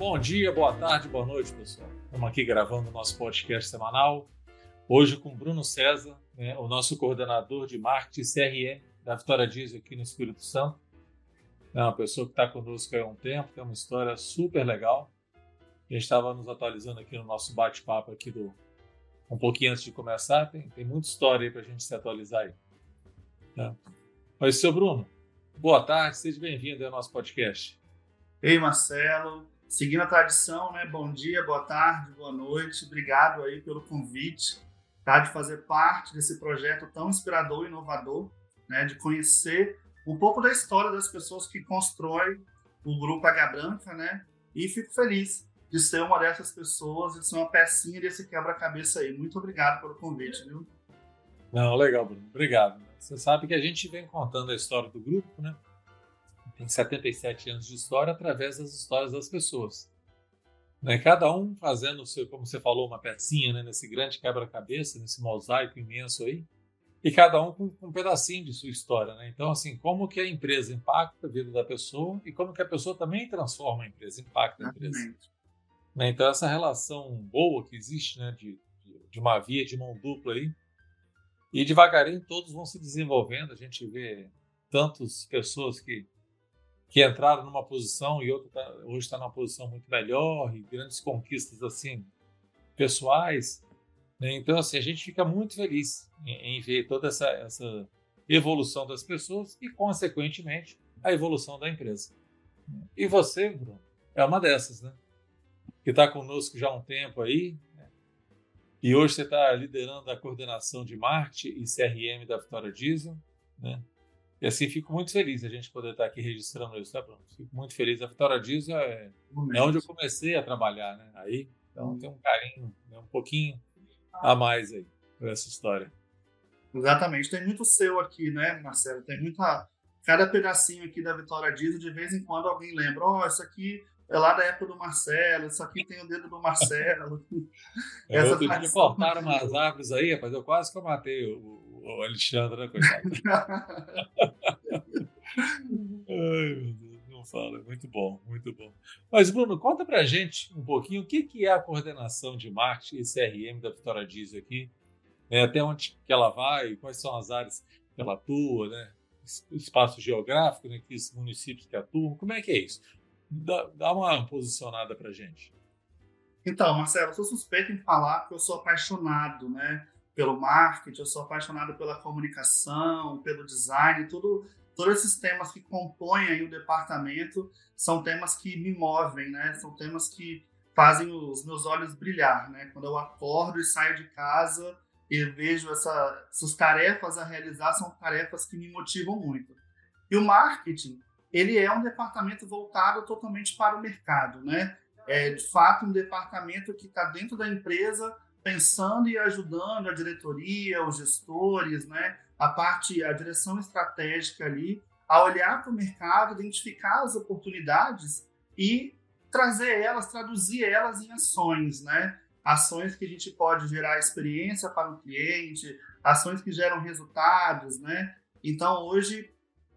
Bom dia, boa tarde, boa noite, pessoal. Estamos aqui gravando o nosso podcast semanal. Hoje com Bruno César, né, o nosso coordenador de marketing CRM da Vitória Diesel aqui no Espírito Santo. É uma pessoa que está conosco há um tempo, tem uma história super legal. A gente estava nos atualizando aqui no nosso bate-papo aqui do um pouquinho antes de começar. Tem, tem muita história aí para a gente se atualizar aí. Tá? Mas, seu Bruno, boa tarde, seja bem-vindo ao nosso podcast. Ei, Marcelo, seguindo a tradição, né? Bom dia, boa tarde, boa noite. Obrigado aí pelo convite, tá? De fazer parte desse projeto tão inspirador e inovador, né? De conhecer um pouco da história das pessoas que constroem o grupo H Branca, né? E fico feliz de ser uma dessas pessoas, de ser uma pecinha desse quebra-cabeça aí. Muito obrigado pelo convite, viu? Não, legal, Bruno. Obrigado. Você sabe que a gente vem contando a história do grupo, né? Tem 77 anos de história através das histórias das pessoas. Né? Cada um fazendo, seu, como você falou, uma pecinha né? nesse grande quebra-cabeça, nesse mosaico imenso aí, e cada um com, com, um pedacinho de sua história. Né? Então, assim, como que a empresa impacta a vida da pessoa e como que a pessoa também transforma a empresa, impacta a empresa. Né? Então, essa relação boa que existe né? de, de, de uma via de mão dupla aí, e devagarinho todos vão se desenvolvendo. A gente vê tantas pessoas que que entraram numa posição e outro tá, hoje está numa posição muito melhor e grandes conquistas assim pessoais. Né? Então assim a gente fica muito feliz em, em, ver toda essa, essa evolução das pessoas e consequentemente a evolução da empresa. E você, Bruno, é uma dessas, né? Que está conosco já há um tempo aí. Né? E hoje você está liderando a coordenação de marketing e CRM da Vitória Diesel, né? E assim, fico muito feliz a gente poder estar aqui registrando isso, tá, Bruno? Fico muito feliz. A Vitória Diesel é, é onde eu comecei a trabalhar, né? Aí, então tem um carinho, né? um pouquinho a mais aí por essa história. Exatamente. Tem muito seu aqui, né, Marcelo? Tem muita. Cada pedacinho aqui da Vitória Diesel, de vez em quando alguém lembra: ó, oh, isso aqui é lá da época do Marcelo, isso aqui tem o dedo do Marcelo. Essa outro dia cortaram umas árvores aí, rapaz, eu quase que eu matei o, o Alexandre, né, coitado? Ai, meu Deus, não fala. Muito bom, muito bom. Mas, Bruno, conta pra gente um pouquinho o que, que é a coordenação de marketing e CRM da Vitória Diesel aqui. É, até onde que ela vai, quais são as áreas que ela atua, né? Espaço geográfico, né? Que municípios que atuam, como é que é isso? Dá, dá uma posicionada pra gente. Então, Marcelo, eu sou suspeito em falar que eu sou apaixonado, né? Pelo marketing, eu sou apaixonado pela comunicação, pelo design, tudo, todos esses temas que compõem o departamento são temas que me movem, né? São temas que fazem os meus olhos brilhar, né? Quando eu acordo e saio de casa e vejo essa, essas tarefas a realizar, são tarefas que me motivam muito. E o marketing, ele é um departamento voltado totalmente para o mercado, né? É de fato um departamento que está dentro da empresa pensando e ajudando a diretoria, os gestores, né, a parte, a direção estratégica ali, a olhar para o mercado, identificar as oportunidades e trazer elas, traduzir elas em ações, né? Ações que a gente pode gerar experiência para o cliente, ações que geram resultados, né? Então, hoje,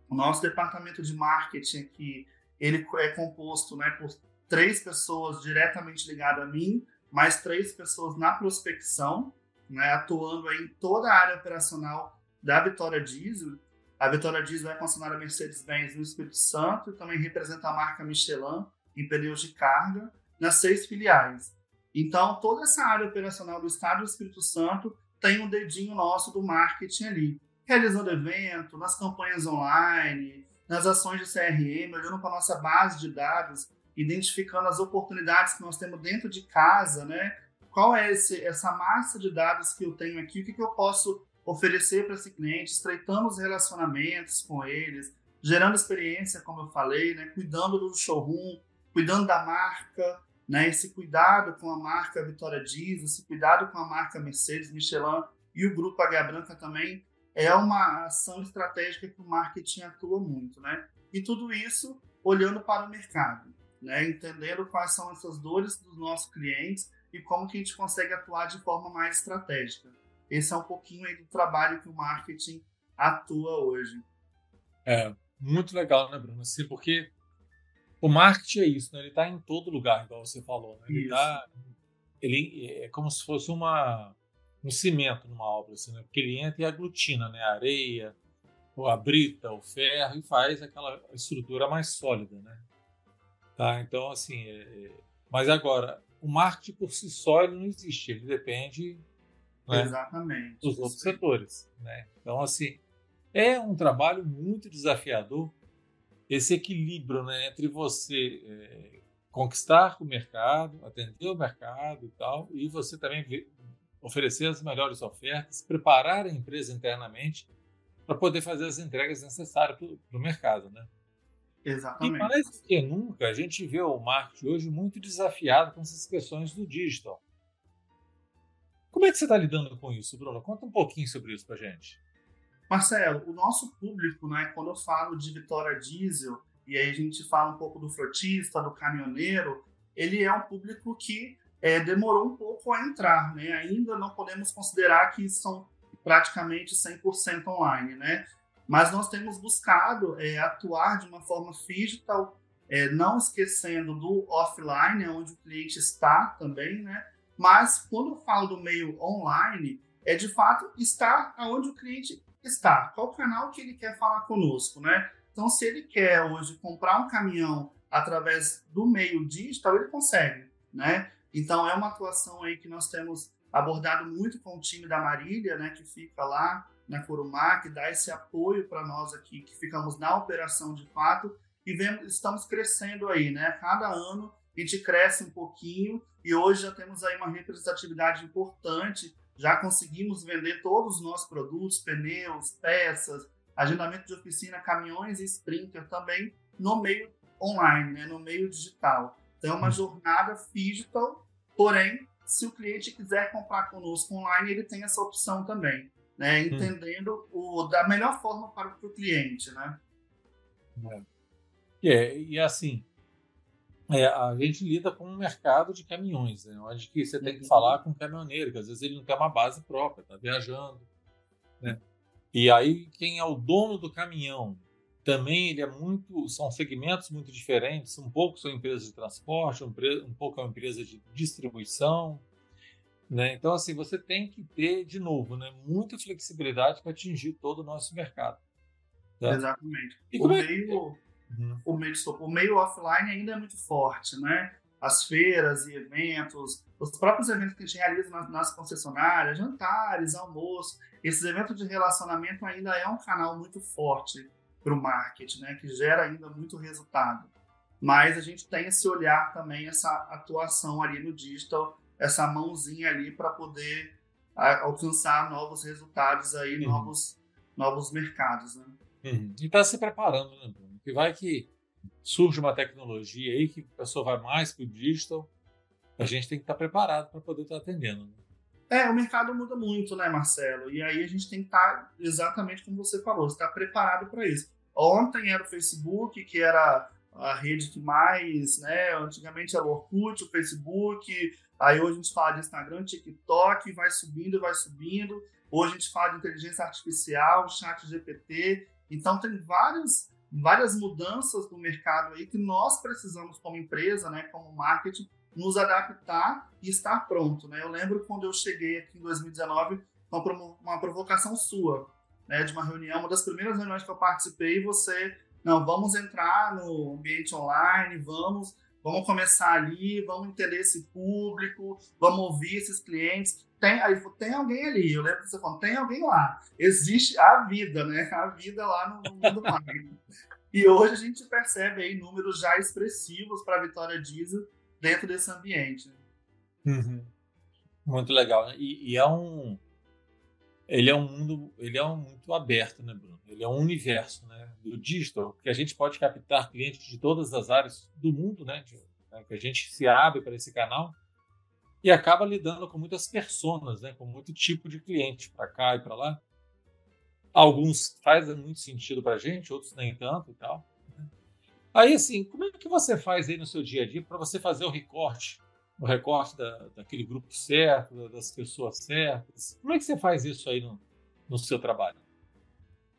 o nosso departamento de marketing aqui, ele é composto né, por três pessoas diretamente ligadas a mim, mais três pessoas na prospecção, né, atuando em toda a área operacional da Vitória Diesel. A Vitória Diesel é concessionária Mercedes-Benz no Espírito Santo e também representa a marca Michelin em pneus de carga nas seis filiais. Então, toda essa área operacional do Estado do Espírito Santo tem um dedinho nosso do marketing ali, realizando evento, nas campanhas online, nas ações de CRM, olhando para a nossa base de dados, identificando as oportunidades que nós temos dentro de casa, né? Qual é esse, essa massa de dados que eu tenho aqui? O que, que eu posso oferecer para esse cliente? Estreitando os relacionamentos com eles, gerando experiência, como eu falei, né? Cuidando do showroom, cuidando da marca, né? Esse cuidado com a marca Vitória Diesel, esse cuidado com a marca Mercedes, Michelin e o Grupo H Branca também é uma ação estratégica que o marketing atua muito, né? E tudo isso olhando para o mercado né? entendendo quais são essas dores dos nossos clientes e como que a gente consegue atuar de forma mais estratégica. Esse é um pouquinho aí do trabalho que o marketing atua hoje. É, muito legal, né, Bruno? Assim, porque o marketing é isso, né? ele está em todo lugar, igual você falou. Né? Ele, tá, ele é como se fosse uma, um cimento numa obra, assim, né? porque ele entra e aglutina né? a areia, a brita, o ferro e faz aquela estrutura mais sólida. Né? Tá? Então, assim, é, é... mas agora, o marketing por si só ele não existe, ele depende né, Exatamente. dos outros setores. Né? Então, assim, é um trabalho muito desafiador esse equilíbrio né, entre você é, conquistar o mercado, atender o mercado e tal, e você também oferecer as melhores ofertas, preparar a empresa internamente para poder fazer as entregas necessárias para o mercado, né? Exatamente. E mais do que nunca, a gente vê o marketing hoje muito desafiado com essas questões do digital. Como é que você está lidando com isso, Bruno? Conta um pouquinho sobre isso para gente. Marcelo, o nosso público, né, quando eu falo de Vitória Diesel, e aí a gente fala um pouco do frotista, do caminhoneiro, ele é um público que é, demorou um pouco a entrar, né? Ainda não podemos considerar que são praticamente 100% online, né? Mas nós temos buscado é, atuar de uma forma digital, é, não esquecendo do offline, onde o cliente está também, né? Mas quando eu falo do meio online, é de fato estar onde o cliente está, qual canal que ele quer falar conosco, né? Então, se ele quer hoje comprar um caminhão através do meio digital, ele consegue, né? Então, é uma atuação aí que nós temos abordado muito com o time da Marília, né, que fica lá na Corumá, que dá esse apoio para nós aqui, que ficamos na operação de fato e vemos, estamos crescendo aí, né? Cada ano a gente cresce um pouquinho e hoje já temos aí uma representatividade importante já conseguimos vender todos os nossos produtos, pneus, peças, agendamento de oficina, caminhões e sprinter também no meio online, né, no meio digital. Então é uma hum. jornada digital, porém, se o cliente quiser comprar conosco online, ele tem essa opção também, né, entendendo o, da melhor forma para o cliente, né? É. é e assim, é, a gente lida com um mercado de caminhões, né? onde que você tem que uhum. falar com o caminhoneiro, que às vezes ele não tem uma base própria, está viajando. Né? E aí, quem é o dono do caminhão, também ele é muito, são segmentos muito diferentes, um pouco são empresas de transporte, um, pouco é uma empresa de distribuição, né? Então, assim, você tem que ter, de novo, né, muita flexibilidade para atingir todo o nosso mercado. Tá? Exatamente. E como é, Uhum. O, meio, o meio offline ainda é muito forte, né? As feiras e eventos, os próprios eventos que a gente realiza nas, nas concessionárias, jantares, almoço, esses eventos de relacionamento ainda é um canal muito forte para o marketing, né? Que gera ainda muito resultado. Mas a gente tem esse olhar também, essa atuação ali no digital, essa mãozinha ali para poder alcançar novos resultados aí, uhum. novos, novos mercados, né? Uhum. E está se preparando, né, Bruno? que vai que surge uma tecnologia aí que a pessoa vai mais para o digital, a gente tem que estar preparado para poder estar atendendo. Né? É, o mercado muda muito, né, Marcelo? E aí a gente tem que estar exatamente como você falou, estar preparado para isso. Ontem era o Facebook, que era a rede que mais, né? Antigamente era o Orkut, o Facebook, aí hoje a gente fala de Instagram, TikTok, vai subindo, vai subindo. Hoje a gente fala de inteligência artificial, chat GPT. Então tem vários várias mudanças no mercado aí que nós precisamos como empresa, né, como marketing, nos adaptar e estar pronto, né? Eu lembro quando eu cheguei aqui em 2019 com uma provocação sua, né, de uma reunião, uma das primeiras reuniões que eu participei, você, não, vamos entrar no ambiente online, vamos, vamos começar ali, vamos entender esse público, vamos ouvir esses clientes. Tem, aí, tem alguém ali, eu lembro que você falou, tem alguém lá. Existe a vida, né? A vida lá no mundo marketing. E hoje a gente percebe aí números já expressivos para a Vitória Diesel dentro desse ambiente. Uhum. Muito legal. Né? E, e, é um. Ele é um mundo. Ele é um muito aberto, né, Bruno? Ele é um universo né, do digital, que a gente pode captar clientes de todas as áreas do mundo, né? De, né que a gente se abre para esse canal e acaba lidando com muitas personas, né? Com muito tipo de cliente para cá e para lá. Alguns fazem muito sentido para a gente, outros nem tanto e tal. Né? Aí, assim, como é que você faz aí no seu dia a dia para você fazer o recorte? O recorte da, daquele grupo certo, das pessoas certas? Como é que você faz isso aí no, no seu trabalho?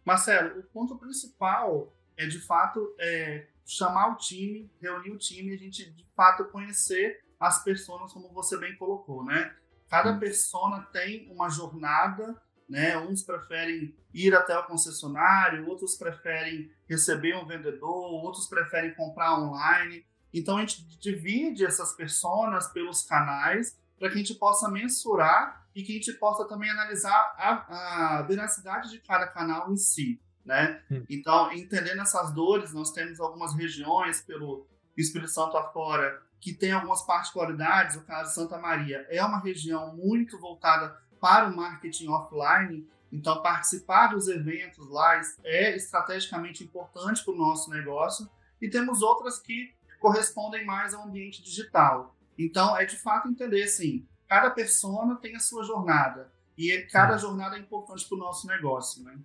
Marcelo, o ponto principal é de fato é, chamar o time, reunir o time, a gente de fato conhecer as pessoas, como você bem colocou, né? Cada persona tem uma jornada, né? Uns preferem ir até o concessionário, outros preferem receber um vendedor, outros preferem comprar online. Então a gente divide essas pessoas pelos canais para que a gente possa mensurar e que a gente possa também analisar a, a veracidade de cada canal em si, né? Hum. Então, entendendo essas dores, nós temos algumas regiões pelo Espírito Santo afora que tem algumas particularidades. O caso de Santa Maria é uma região muito voltada para o marketing offline, então participar dos eventos lá é estrategicamente importante para o nosso negócio. E temos outras que correspondem mais ao ambiente digital. Então, é de fato entender assim, cada persona tem a sua jornada e cada uhum. jornada é importante para o nosso negócio, né?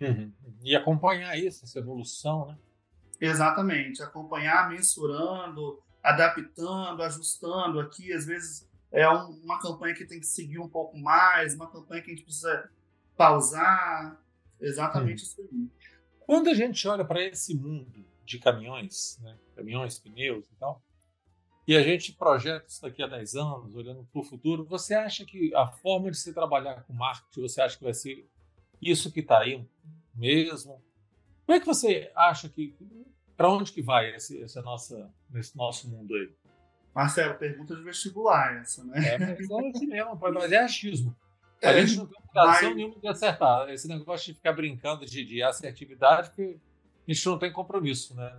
Uhum. E acompanhar isso, essa evolução, né? Exatamente, acompanhar, mensurando, adaptando, ajustando aqui. Às vezes é um, uma campanha que tem que seguir um pouco mais, uma campanha que a gente precisa pausar. Exatamente hum. isso aí. Quando a gente olha para esse mundo de caminhões, né? caminhões, pneus e tal, e a gente projeta isso daqui a 10 anos, olhando para o futuro, você acha que a forma de se trabalhar com marketing, você acha que vai ser isso que está aí mesmo? Como é que você acha que para onde que vai esse, essa nossa, nesse nosso mundo aí? Marcelo, pergunta de vestibular essa, né? É, mas é assim mesmo, mas é achismo. A é, gente não tem obrigação mas... nenhuma de acertar. Esse negócio de ficar brincando de, de assertividade, porque a gente não tem compromisso, né?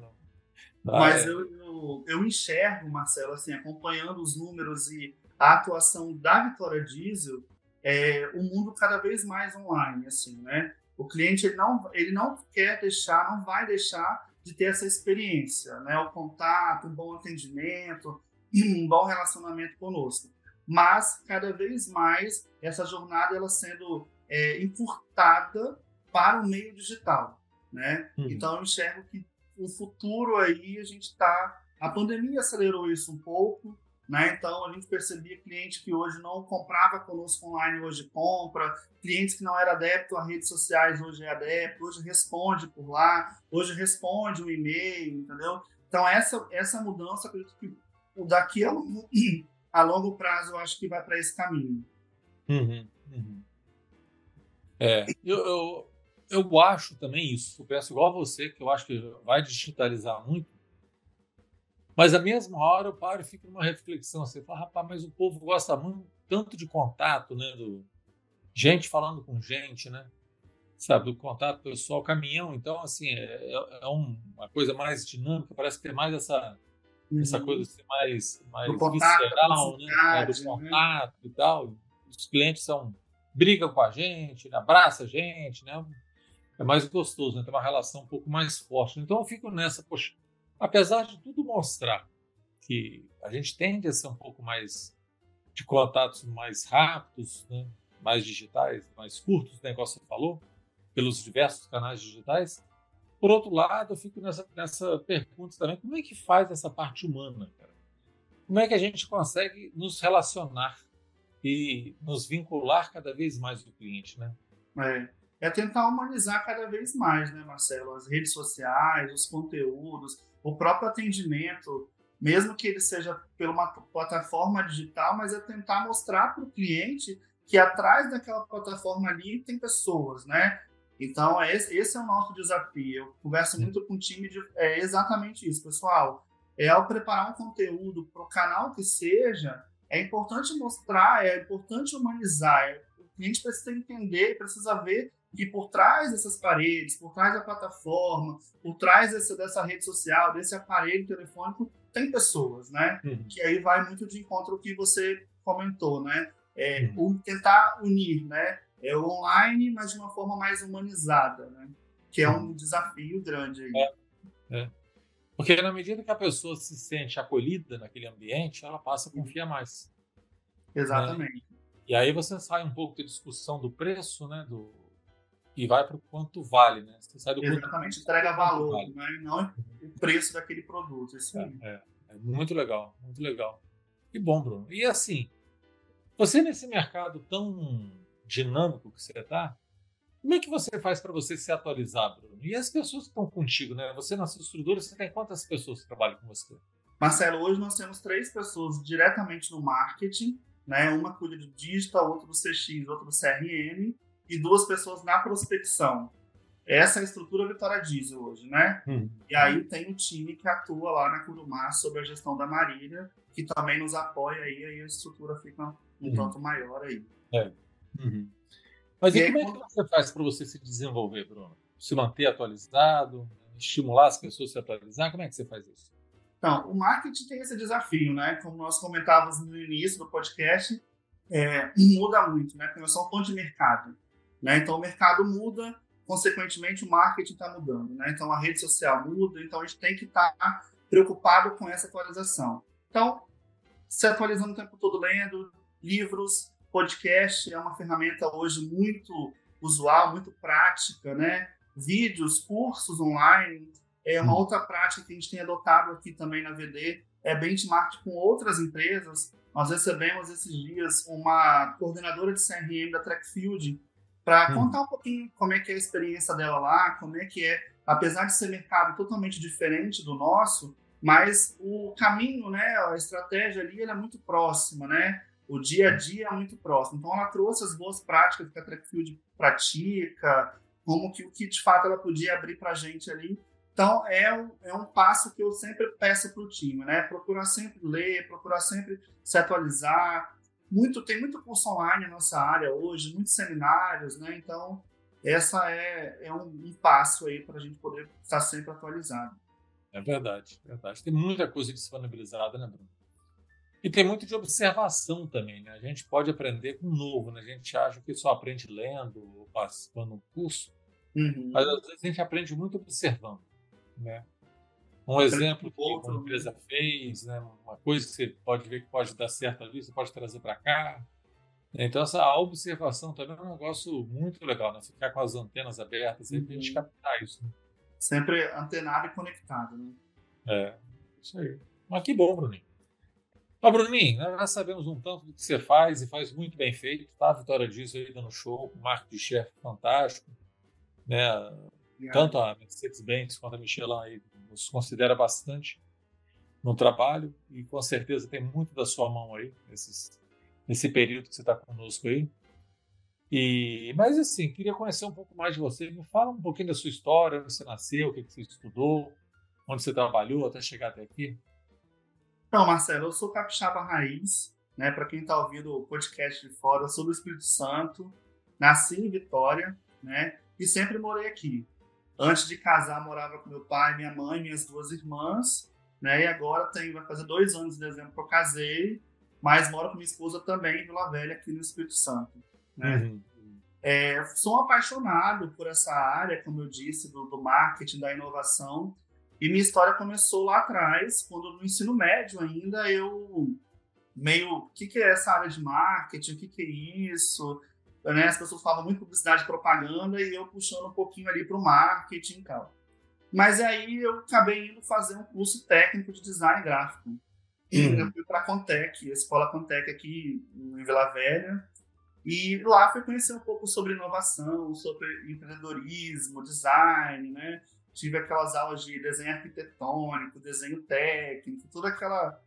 Mas é... eu, eu, eu, enxergo, Marcelo, assim, acompanhando os números e a atuação da Vitória Diesel, é, o mundo cada vez mais online, assim, né? O cliente ele não, ele não quer deixar, não vai deixar de ter essa experiência, né? O contato, um bom atendimento, um bom relacionamento conosco. Mas cada vez mais essa jornada ela sendo é, encurtada para o meio digital, né? Uhum. Então eu enxergo que o futuro aí a gente está, a pandemia acelerou isso um pouco, né? Então a gente percebia cliente que hoje não comprava conosco online, hoje compra, clientes que não era adepto a redes sociais, hoje é adepto, hoje responde por lá, hoje responde um e-mail, entendeu? Então essa, essa mudança, acredito que daqui a, a longo prazo eu acho que vai para esse caminho. Uhum, uhum. É, eu, eu, eu acho também isso. Eu penso igual a você, que eu acho que vai digitalizar muito mas a mesma hora eu paro e fico numa reflexão. Você fala, rapaz, mas o povo gosta muito, tanto de contato, né? Do, gente falando com gente, né? Sabe, do contato pessoal, caminhão. Então, assim, é, é, é uma coisa mais dinâmica, parece ter mais essa, uhum. essa coisa assim, mais, mais do visceral, né? É, do né? contato né? e tal. Os clientes são brigam com a gente, abraça a gente, né? É mais gostoso, né? Tem uma relação um pouco mais forte. Então eu fico nessa, poxa, apesar de tudo mostrar que a gente tende a ser um pouco mais de contatos mais rápidos, né? mais digitais, mais curtos, né, igual você falou, pelos diversos canais digitais. Por outro lado, eu fico nessa, nessa pergunta também, como é que faz essa parte humana, cara? Como é que a gente consegue nos relacionar e nos vincular cada vez mais o cliente, né? É, é tentar humanizar cada vez mais, né, Marcelo? As redes sociais, os conteúdos, o próprio atendimento, mesmo que ele seja por uma plataforma digital, mas é tentar mostrar para o cliente que atrás daquela plataforma ali tem pessoas, né? Então, é esse, é o nosso desafio. Eu converso muito com o time de é exatamente isso, pessoal. É ao preparar um conteúdo para o canal que seja, é importante mostrar, é importante humanizar. É, o cliente precisa entender, precisa ver que por trás dessas paredes, por trás da plataforma, por trás dessa, dessa rede social, desse aparelho telefônico, tem pessoas, né? Uhum. Que aí vai muito de encontro ao que você comentou, né? É, uhum. tentar unir, né? É o online, mas de uma forma mais humanizada, né? Que é um uhum. desafio grande aí. É, é. Porque na medida que a pessoa se sente acolhida naquele ambiente, ela passa a confiar mais. Exatamente. Né? E aí você sai um pouco da discussão do preço, né? Do, e vai para o quanto vale, né? Você sai do Exatamente, entrega valor, vale. né? não o preço daquele produto. Isso é, é, é, muito legal, muito legal. Que bom, Bruno. E assim, você nesse mercado tão dinâmico que você está, Como é que você faz para você se atualizar, Bruno? E as pessoas que estão contigo, né? Você na sua estrutura, você tem quantas pessoas que trabalham com você? Marcelo, hoje nós temos três pessoas diretamente no marketing, né? Uma cuida do digital, outra do CX, outra do CRM, e duas pessoas na prospecção. Essa é a estrutura Vitória Diesel hoje, né? Uhum. E aí tem o time que atua lá na Curumar sobre a gestão da Marília, que também nos apoia aí, aí a estrutura fica um uhum. tanto maior aí. É. Uhum. Mas e, e como é que você faz para você se desenvolver, Bruno? Se manter atualizado, estimular as pessoas a se atualizar? Como é que você faz isso? Então, o marketing tem esse desafio, né? Como nós comentávamos no início do podcast, é, muda muito, né? Porque nós somos um ponto de mercado. Né? Então, o mercado muda, consequentemente, o marketing está mudando. Né? Então, a rede social muda, então a gente tem que estar tá preocupado com essa atualização. Então, se atualizando o tempo todo lendo livros, podcast é uma ferramenta hoje muito usual, muito prática, né? Vídeos, cursos online é uma hum. outra prática que a gente tem adotado aqui também na VD, é benchmark com outras empresas. Nós recebemos esses dias uma coordenadora de CRM da Trackfield para hum. contar um pouquinho como é que é a experiência dela lá, como é que é, apesar de ser mercado totalmente diferente do nosso, mas o caminho, né, a estratégia ali, é muito próxima, né? O dia a dia é muito próximo. Então, ela trouxe as boas práticas que a Trackfield pratica, como que o que de fato ela podia abrir para a gente ali. Então, é um, é um passo que eu sempre peço para o time, né? Procurar sempre ler, procurar sempre se atualizar, muito tem muito curso online na nossa área hoje, muitos seminários, né? Então, essa é, é um, um passo aí para a gente poder estar sempre atualizado. É verdade, é verdade. Tem muita coisa disponibilizada, né, Bruno? E tem muito de observação também, né? A gente pode aprender com novo, né? A gente acha que só aprende lendo ou participando um curso, uhum. mas às vezes a gente aprende muito observando, né? Um exemplo que uma empresa fez, né? uma coisa que você pode ver que pode dar certo ali, você pode trazer para cá. Então, essa observação também é um negócio muito legal, né? Ficar com as antenas abertas uhum. e a gente captar isso. Né? Sempre antenado e conectado, né? É, isso aí. Mas que bom, Bruninho. Ó, Bruninho, nós sabemos um tanto do que você faz e faz muito bem feito, tá? A vitória disso aí dando show, marco de chefe fantástico, né? Tanto a Mercedes-Benz quanto a Michelin aí nos considera bastante no trabalho e com certeza tem muito da sua mão aí nesses, nesse período que você está conosco aí. E, mas assim, queria conhecer um pouco mais de você. Me fala um pouquinho da sua história, onde você nasceu, o que, você estudou, onde você trabalhou até chegar até aqui. Então, Marcelo, eu sou capixaba raiz, né? Para quem está ouvindo o podcast de fora, sou do Espírito Santo, nasci em Vitória, né? E sempre morei aqui. Antes de casar, morava com meu pai, minha mãe, minhas duas irmãs, né? E agora tem, vai fazer dois anos de dezembro que eu casei, mas moro com minha esposa também em Vila Velha, aqui no Espírito Santo. Né? Uhum. É, sou apaixonado por essa área, como eu disse, do, do, marketing, da inovação. E minha história começou lá atrás, quando no ensino médio ainda eu meio, o que, que é essa área de marketing, o que, que é isso? Né? As pessoas falavam muito publicidade e propaganda e eu puxando um pouquinho ali para o marketing e tal. Mas aí eu acabei indo fazer um curso técnico de design gráfico. E uhum. eu fui para a Contec, a escola Contec aqui em Vila Velha. E lá fui conhecer um pouco sobre inovação, sobre empreendedorismo, design, né? Tive aquelas aulas de desenho arquitetônico, desenho técnico, toda aquela,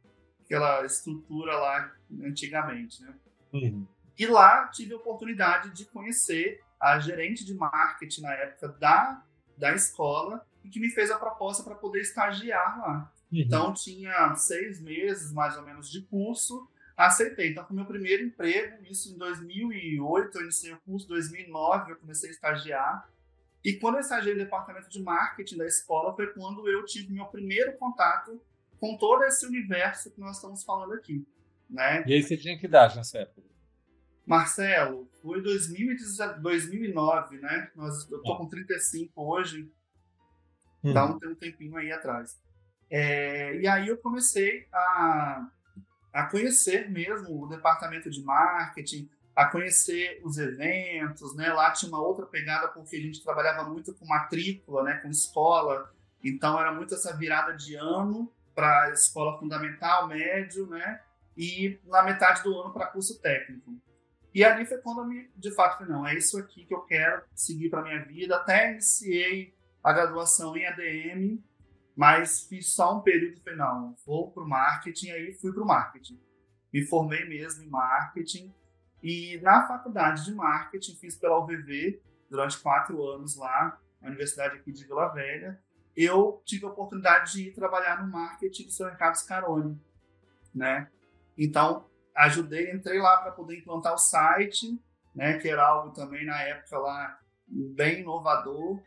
aquela estrutura lá antigamente, né? Uhum. E lá tive a oportunidade de conhecer a gerente de marketing na época da, da escola e que me fez a proposta para poder estagiar lá. Uhum. Então tinha seis meses mais ou menos de curso, aceitei. Então foi meu primeiro emprego, isso em 2008, eu iniciei o curso, em 2009 eu comecei a estagiar. E quando eu estagiei no departamento de marketing da escola foi quando eu tive meu primeiro contato com todo esse universo que nós estamos falando aqui. Né? E aí você tinha que idade nessa época? Marcelo, foi 2009, né? Nós, eu tô com 35 hoje, uhum. dá um, um tempinho aí atrás. É, e aí eu comecei a, a conhecer mesmo o departamento de marketing, a conhecer os eventos, né? Lá tinha uma outra pegada porque a gente trabalhava muito com matrícula, né? Com escola, então era muito essa virada de ano para escola fundamental, médio, né? E na metade do ano para curso técnico. E ali foi quando eu me, de fato, falei, não, é isso aqui que eu quero seguir para minha vida. Até iniciei a graduação em ADM, mas fiz só um período e falei, não, vou para o marketing, aí fui para o marketing. Me formei mesmo em marketing, e na faculdade de marketing, fiz pela UVV, durante quatro anos lá, na Universidade aqui de Vila Velha, eu tive a oportunidade de ir trabalhar no marketing do seu Mercado Scaroni, né? Então, ajudei, entrei lá para poder implantar o site, né, que era algo também na época lá bem inovador.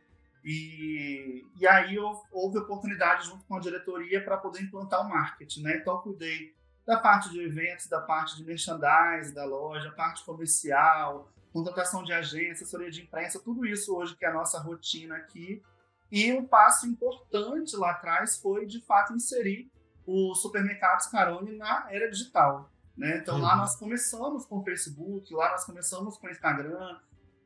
E, e aí houve oportunidade junto com a diretoria para poder implantar o marketing, né? Então cuidei da parte de eventos, da parte de merchandising da loja, parte comercial, contratação de agência, assessoria de imprensa, tudo isso hoje que é a nossa rotina aqui. E um passo importante lá atrás foi, de fato, inserir o supermercado Scaroni na era digital. Né? Então, uhum. lá nós começamos com o Facebook, lá nós começamos com o Instagram.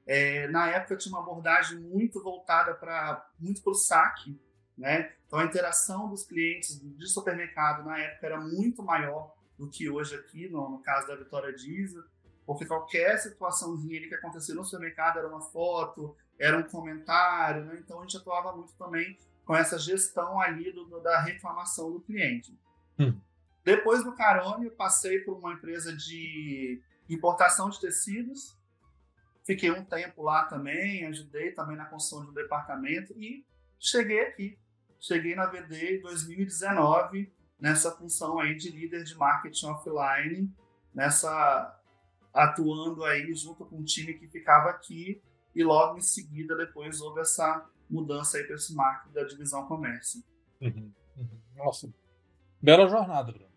É, na época, tinha uma abordagem muito voltada para muito para o saque. Né? Então, a interação dos clientes de supermercado na época era muito maior do que hoje aqui, no, no caso da Vitória Diesel, porque qualquer situaçãozinha que acontecia no supermercado era uma foto, era um comentário, né? então a gente atuava muito também com essa gestão ali do, da reclamação do cliente. Hum. Depois do Carone, eu passei por uma empresa de importação de tecidos, fiquei um tempo lá também, ajudei também na construção de um departamento e cheguei aqui. Cheguei na VD em 2019, nessa função aí de líder de marketing offline, nessa atuando aí junto com o time que ficava aqui e logo em seguida depois houve essa mudança aí para esse marketing da divisão comércio. Uhum, uhum. Nossa, bela jornada, Bruno.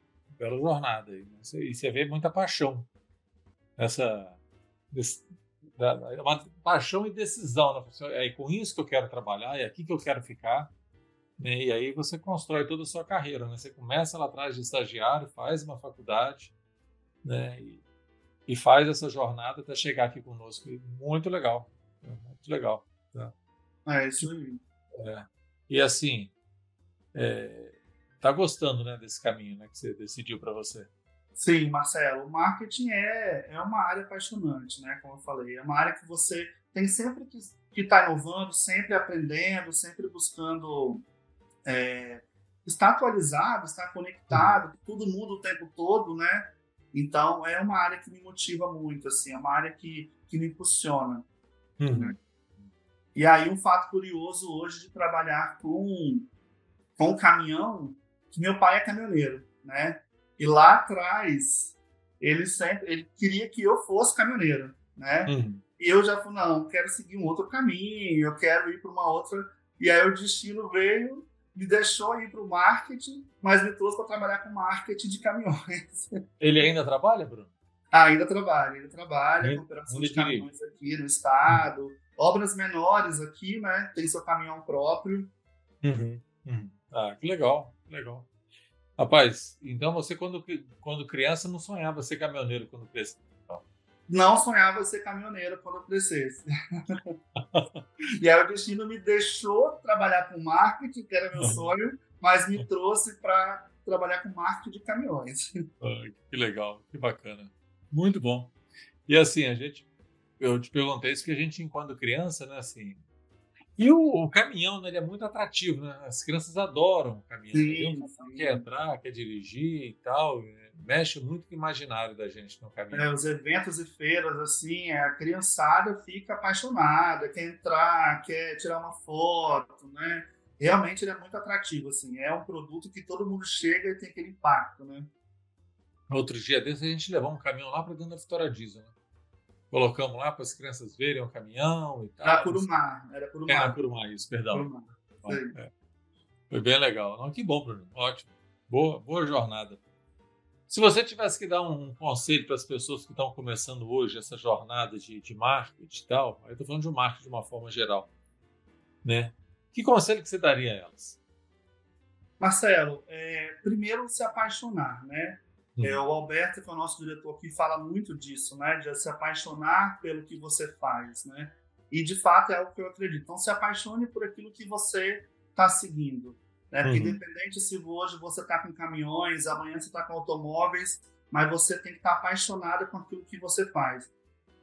Bela jornada. Né? E você vê muita paixão essa uma paixão e decisão. Né? É com isso que eu quero trabalhar, é aqui que eu quero ficar. Né? E aí você constrói toda a sua carreira. Né? Você começa lá atrás de estagiário, faz uma faculdade né? e, e faz essa jornada até chegar aqui conosco. Muito legal. Muito legal. Tá? É isso aí. É. E assim, é, tá gostando né, desse caminho né, que você decidiu para você? Sim, Marcelo, o marketing é, é uma área apaixonante, né? Como eu falei, é uma área que você tem sempre que estar tá inovando, sempre aprendendo, sempre buscando é, estar atualizado, estar conectado, tudo muda o tempo todo, né? Então é uma área que me motiva muito, assim, é uma área que, que me impulsiona. Uhum. Né? E aí um fato curioso hoje de trabalhar com com caminhão, que meu pai é caminhoneiro, né? E lá atrás, ele sempre ele queria que eu fosse caminhoneiro, né? Uhum. E eu já falei, não, quero seguir um outro caminho, eu quero ir para uma outra. E aí o destino veio, me deixou ir para o marketing, mas me trouxe para trabalhar com marketing de caminhões. Ele ainda trabalha, Bruno? Ah, ainda trabalha, ainda trabalha com operação de caminhões aqui no estado. Uhum. Obras menores aqui, né? Tem seu caminhão próprio. Uhum. Uhum. Ah, que legal, legal. Rapaz, então você, quando, quando criança, não sonhava ser caminhoneiro quando crescesse? Não sonhava ser caminhoneiro quando eu crescesse. e aí o destino me deixou trabalhar com marketing, que era meu sonho, mas me trouxe para trabalhar com marketing de caminhões. Ah, que legal, que bacana. Muito bom. E assim, a gente, eu te perguntei isso que a gente, quando criança, né, assim, e o, o caminhão, né, ele é muito atrativo, né? As crianças adoram o caminhão. Sim, né? Quer entrar, quer dirigir e tal. É, mexe muito com o imaginário da gente no caminhão. É, os eventos e feiras, assim, a criançada fica apaixonada, quer entrar, quer tirar uma foto, né? Realmente ele é muito atrativo, assim. É um produto que todo mundo chega e tem aquele impacto, né? Outro dia desse, a gente levou um caminhão lá para dentro da Vitória Diesel, né? Colocamos lá para as crianças verem o caminhão e tal. Era Curumá, era Curumá. Era Curumá, isso, perdão. é. Foi bem legal. Não, que bom, Bruno. Ótimo. Boa, boa jornada. Se você tivesse que dar um, conselho para as pessoas que estão começando hoje essa jornada de, de marketing e tal, eu estou falando de marketing de uma forma geral, né? Que conselho que você daria a elas? Marcelo, é, primeiro se apaixonar, né? Uhum. É, o Alberto, que é o nosso diretor aqui, fala muito disso, né? De se apaixonar pelo que você faz, né? E de fato é algo que eu acredito. Então se apaixone por aquilo que você está seguindo. Né? Porque uhum. independente se hoje você está com caminhões, amanhã você está com automóveis, mas você tem que estar tá apaixonado com aquilo que você faz.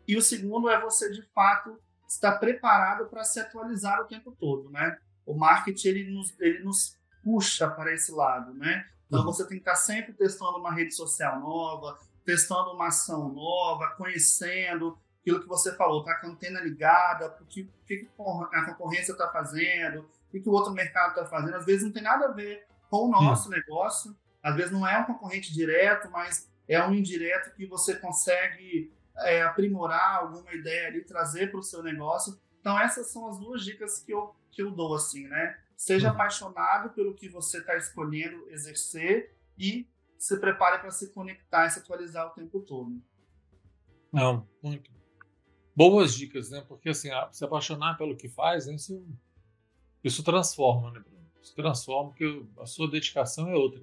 E o segundo é você, de fato, estar preparado para se atualizar o tempo todo, né? O marketing, ele nos, ele nos puxa para esse lado, né? Então, você tem que estar sempre testando uma rede social nova, testando uma ação nova, conhecendo aquilo que você falou, tá com a antena ligada, o que, que a concorrência está fazendo, o que, que o outro mercado está fazendo. Às vezes não tem nada a ver com o nosso uhum. negócio, às vezes não é um concorrente direto, mas é um indireto que você consegue é, aprimorar alguma ideia ali, trazer para o seu negócio. Então, essas são as duas dicas que eu, que eu dou, assim, né? Seja uhum. apaixonado pelo que você está escolhendo exercer e se prepare para se conectar e se atualizar o tempo todo. Não, muito. Boas dicas, né? Porque, assim, se apaixonar pelo que faz, né? isso, isso transforma, né, Bruno? Isso transforma, porque a sua dedicação é outra.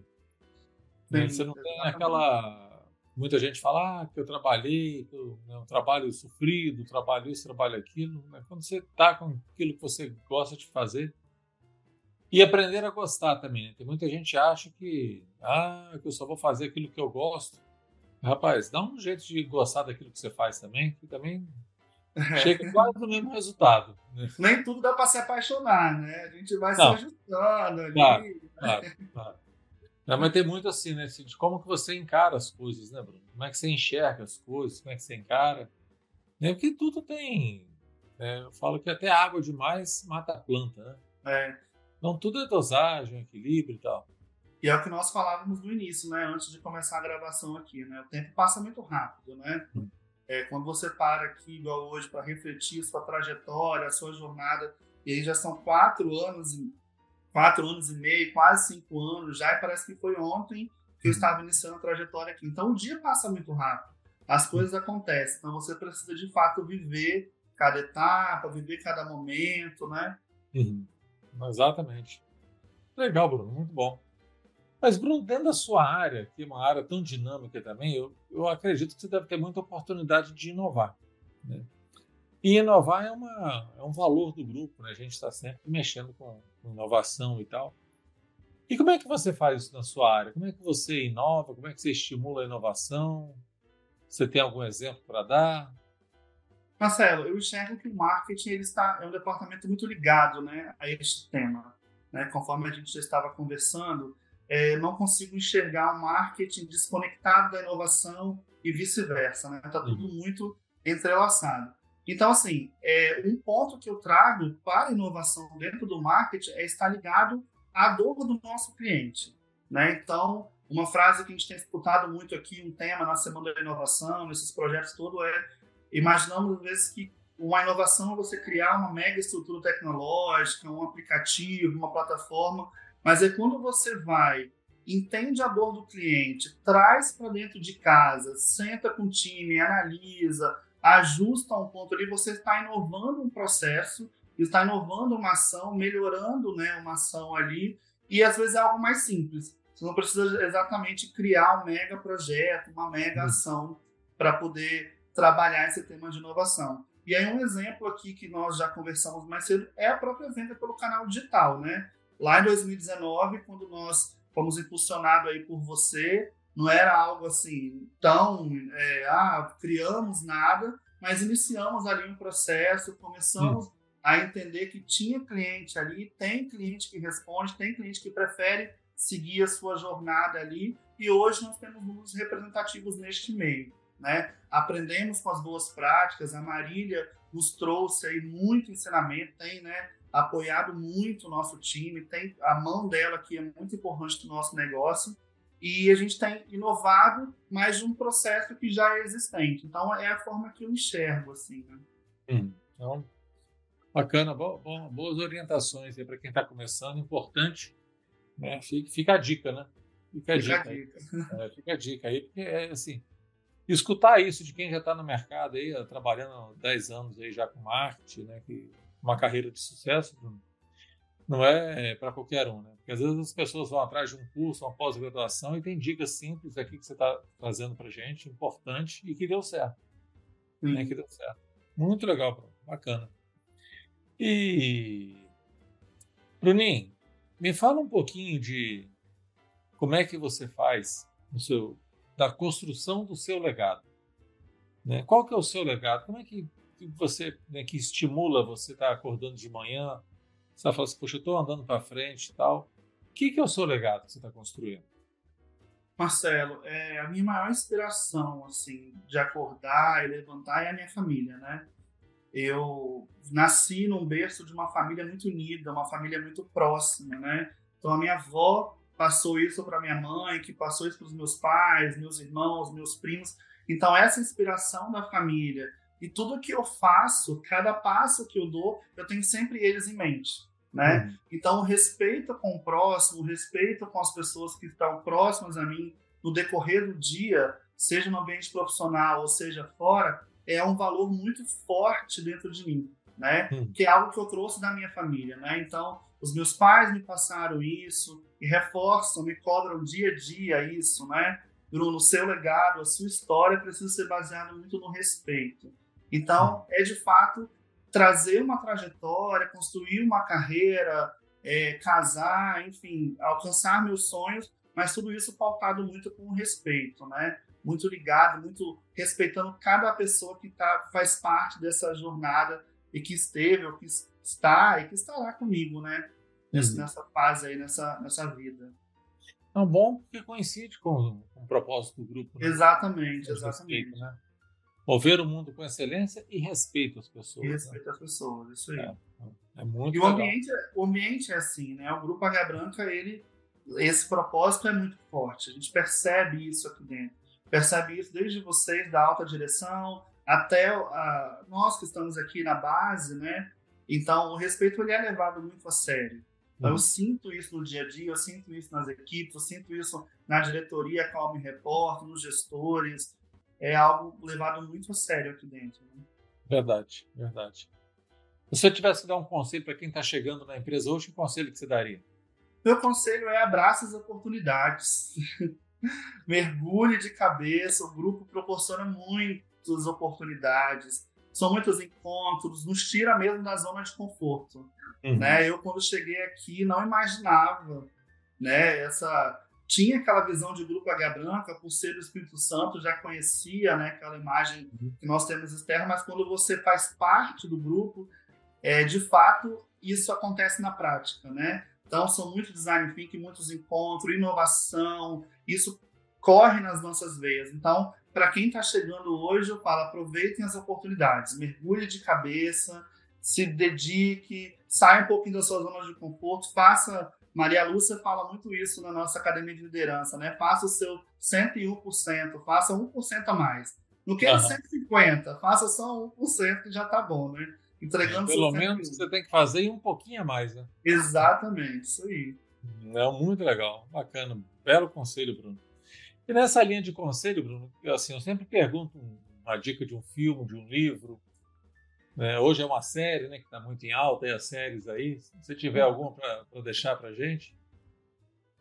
Né? Você não tem aquela Muita gente fala ah, que eu trabalhei, que eu né, um trabalho sofrido, trabalho isso, trabalho aquilo. Né? Quando você está com aquilo que você gosta de fazer, e aprender a gostar também. Né? Tem muita gente que acha que, ah, que eu só vou fazer aquilo que eu gosto. Rapaz, dá um jeito de gostar daquilo que você faz também, que também chega quase no mesmo resultado. Né? Nem tudo dá para se apaixonar, né? A gente vai Não. se ajustando ali. Claro, claro, claro. Não, mas tem muito assim, né? Assim, de como que você encara as coisas, né, Bruno? Como é que você enxerga as coisas, como é que você encara. Né? Porque tudo tem. Né? Eu falo que até água demais mata a planta, né? É. Então tudo é dosagem, equilíbrio e tal. E é o que nós falávamos no início, né? Antes de começar a gravação aqui, né? O tempo passa muito rápido, né? Hum. É, quando você para aqui, igual hoje, para refletir sua trajetória, sua jornada, e aí já são quatro anos quatro anos e meio, quase cinco anos já, e parece que foi ontem que eu uhum. estava iniciando a trajetória aqui. Então o dia passa muito rápido, as coisas acontecem, então você precisa de fato viver cada etapa, viver cada momento, né? Uhum. Exatamente. Legal, Bruno, muito bom. Mas, Bruno, dentro da sua área, que é uma área tão dinâmica também, eu, eu acredito que você deve ter muita oportunidade de inovar. Né? E inovar é, uma, é um valor do grupo, né? A gente está sempre mexendo com, com, inovação e tal. E como é que você faz isso na sua área? Como é que você inova? Como é que você estimula a inovação? Você tem algum exemplo para dar? Marcelo, eu enxergo que o marketing ele está, é um departamento muito ligado né, a este tema. Né? Conforme a gente já estava conversando, é, não consigo enxergar o marketing desconectado da inovação e vice-versa. Está né? Tá tudo muito entrelaçado. Então, assim, é, um ponto que eu trago para a inovação dentro do marketing é estar ligado à dor do nosso cliente. Né? Então, uma frase que a gente tem escutado muito aqui, um tema na Semana da Inovação, nesses projetos todos, é imaginamos às vezes que uma inovação é você criar uma mega estrutura tecnológica, um aplicativo, uma plataforma, mas é quando você vai, entende a dor do cliente, traz para dentro de casa, senta com o time, analisa, ajusta um ponto ali, você está inovando um processo, está inovando uma ação, melhorando né, uma ação ali, e às vezes é algo mais simples. Você não precisa exatamente criar um mega projeto, uma mega uhum. ação para poder trabalhar esse tema de inovação. E aí um exemplo aqui que nós já conversamos mais cedo é a própria venda pelo canal digital, né? Lá em 2019, quando nós fomos impulsionados aí por você, não era algo assim tão, é, ah, criamos nada, mas iniciamos ali um processo, começamos hum. a entender que tinha cliente ali, tem cliente que responde, tem cliente que prefere seguir a sua jornada ali, e hoje nós temos números representativos neste meio. Né? Aprendemos com as boas práticas, a Marília nos trouxe aí muito ensinamento, tem né, apoiado muito o nosso time, tem a mão dela que é muito importante no nosso negócio, e a gente tem inovado mais de um processo que já é existente. Então, é a forma que eu enxergo, assim, né? Hum, então, bacana, bo, bo, boas orientações aí para quem está começando, importante, né? Fica, fica, a dica, né? Fica a fica dica. A dica. É, fica a dica aí, porque é assim, escutar isso de quem já está no mercado aí, trabalhando há 10 anos aí já com marketing, né? Que, uma carreira de sucesso, não é para qualquer um, né? Porque às vezes as pessoas vão atrás de um curso, uma pós-graduação e tem dicas simples aqui que você está trazendo para gente, importante e que deu certo. Né? Que deu certo. Muito legal. Bacana. E Bruninho, me fala um pouquinho de como é que você faz no seu da construção do seu legado. Né? Qual que é o seu legado? Como é que, você né, que estimula você estar tá acordando de manhã? Você está falando assim, poxa, eu estou andando para frente e tal. O que, que é o seu legado que você está construindo? Marcelo, é, a minha maior inspiração, assim, de acordar e levantar é a minha família, né? Eu nasci num berço de uma família muito unida, uma família muito próxima, né? Então a minha avó passou isso para minha mãe, que passou isso para os meus pais, meus irmãos, meus primos. Então essa inspiração da família e tudo que eu faço, cada passo que eu dou, eu tenho sempre eles em mente né? Uhum. Então, o respeito com o próximo, o respeito com as pessoas que estão próximas a mim no decorrer do dia, seja no ambiente profissional ou seja fora, é um valor muito forte dentro de mim, né? Uhum. Que é algo que eu trouxe da minha família, né? Então, os meus pais me passaram isso e reforçam, me cobram dia a dia isso, né? Bruno, seu legado, a sua história precisa ser baseado muito no respeito. Então, é de fato trazer uma trajetória, construir uma carreira, é, casar, enfim, alcançar meus sonhos, mas tudo isso pautado muito com respeito, né? Muito ligado, muito respeitando cada pessoa que tá, faz parte dessa jornada e que esteve, ou que está e que estará comigo, né? Uhum. Nessa fase aí, nessa, nessa vida. É bom porque coincide com, com o propósito do grupo. Né? Exatamente, exatamente. Respeito, né? Mover o mundo com excelência e respeito às pessoas. E né? respeito né? às pessoas, isso aí. É, é muito e legal. o ambiente, é, o ambiente é assim, né? O Grupo Águia Branca, ele, esse propósito é muito forte. A gente percebe isso aqui dentro. Percebe isso desde vocês da alta direção até a, nós que estamos aqui na base, né? Então, o respeito ele é levado muito a sério. Então, eu uhum. sinto isso no dia a dia, eu sinto isso nas equipes, eu sinto isso na diretoria, qual me reporto, nos gestores, é algo levado muito a sério aqui dentro. Né? Verdade, verdade. Se você tivesse que dar um conselho para quem está chegando na empresa hoje, que conselho que você daria? Meu conselho é abrace as oportunidades. Mergulhe de cabeça, o grupo proporciona muitas oportunidades, são muitos encontros, nos tira mesmo da zona de conforto. Uhum. Né? Eu, quando cheguei aqui, não imaginava né, essa tinha aquela visão de grupo Águia Branca, por ser do Espírito Santo, já conhecia né, aquela imagem uhum. que nós temos externa, mas quando você faz parte do grupo, é, de fato, isso acontece na prática, né? Então, são muito design thinking, muitos encontros, inovação, isso corre nas nossas veias. Então, para quem está chegando hoje, eu falo, aproveitem as oportunidades, mergulhe de cabeça, se dedique, saia um pouquinho da sua zona de conforto, faça Maria Lúcia fala muito isso na nossa academia de liderança, né? Faça o seu 101%, faça 1% a mais. No que uhum. 150, faça só 1% que já tá bom, né? Entregando Pelo menos você tem que fazer um pouquinho a mais, né? Exatamente, isso aí. É muito legal, bacana, belo conselho, Bruno. E nessa linha de conselho, Bruno, assim, eu sempre pergunto uma dica de um filme, de um livro, é, hoje é uma série né, que está muito em alta, as séries aí. Se você tiver uhum. alguma para deixar para gente.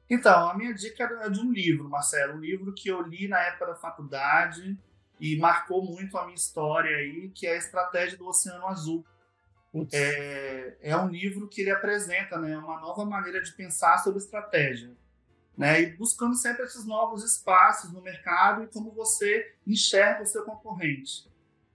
Então, a minha dica é de um livro, Marcelo. Um livro que eu li na época da faculdade e marcou muito a minha história aí, que é a Estratégia do Oceano Azul. É, é, um livro que ele apresenta né, uma nova maneira de pensar sobre estratégia. Né, e buscando sempre esses novos espaços no mercado e como você enxerga o seu concorrente.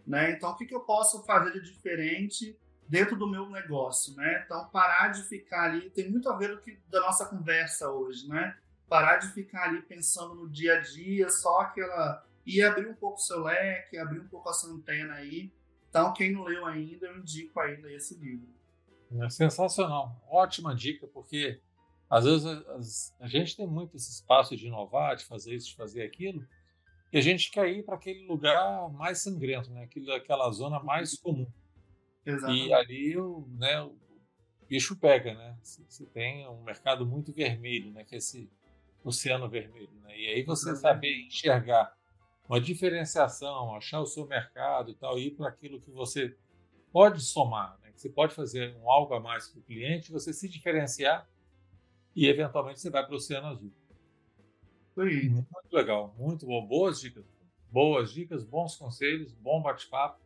Né? Então, o que, que eu posso fazer de diferente dentro do meu negócio? Né? Então, parar de ficar ali, tem muito a ver com da nossa conversa hoje, né? Parar de ficar ali pensando no dia a dia, só aquela. e abrir um pouco o seu leque, abrir um pouco a sua antena aí. Então, quem não leu ainda, eu indico ler esse livro. É sensacional, ótima dica, porque às vezes a gente tem muito esse espaço de inovar, de fazer isso, de fazer aquilo, e a gente quer ir para aquele lugar mais sangrento, né? Aquilo, aquela zona mais comum. Exatamente. E ali o, né, o bicho pega, né? Você tem um mercado muito vermelho, né? Que é esse oceano vermelho, né? E aí você Exatamente. saber enxergar uma diferenciação, achar o seu mercado e tal, ir para aquilo que você pode somar, né? Que você pode fazer um algo a mais para o cliente, você se diferenciar e eventualmente você vai para o oceano azul. Muito legal, muito bom. Boas dicas. Boas dicas, bons conselhos, bom bate-papo.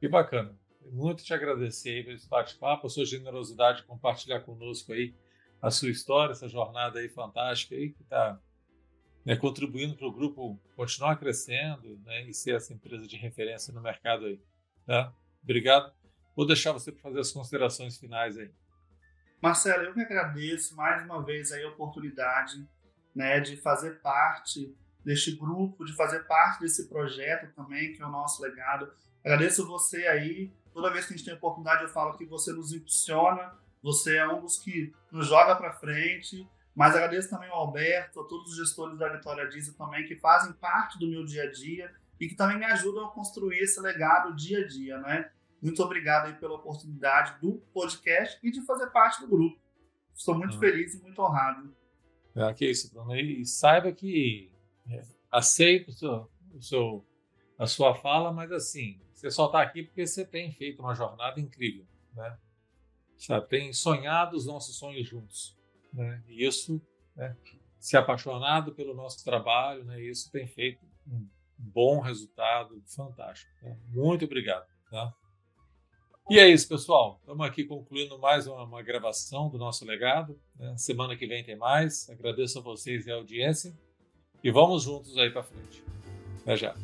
Que bacana. Muito te agradecer por esse bate-papo, a sua generosidade de compartilhar conosco aí a sua história, essa jornada aí fantástica aí que está né, contribuindo para o grupo continuar crescendo né, e ser essa empresa de referência no mercado aí. Tá? Obrigado. Vou deixar você para fazer as considerações finais aí. Marcelo, eu que agradeço mais uma vez a oportunidade né, de fazer parte deste grupo, de fazer parte desse projeto também, que é o nosso legado. Agradeço você aí. Toda vez que a gente tem oportunidade, eu falo que você nos impulsiona, você é um dos que nos joga para frente. Mas agradeço também ao Alberto, a todos os gestores da Vitória Diesel também, que fazem parte do meu dia a dia e que também me ajudam a construir esse legado dia a dia, né? Muito obrigado aí pela oportunidade do podcast e de fazer parte do grupo. Estou muito ah. feliz e muito honrado. É, que isso, Bruno. E saiba que é, aceito o seu, o seu, a sua fala, mas assim, você só está aqui porque você tem feito uma jornada incrível, né? Sabe, tem sonhado os nossos sonhos juntos, né? E isso, né, se apaixonado pelo nosso trabalho, né? Isso tem feito um bom resultado, fantástico. Né? Muito obrigado, tá? E é isso, pessoal. Estamos aqui concluindo mais uma, uma gravação do nosso legado. Né? Semana que vem tem mais. Agradeço a vocês e a audiência. E vamos juntos aí para frente. Até já.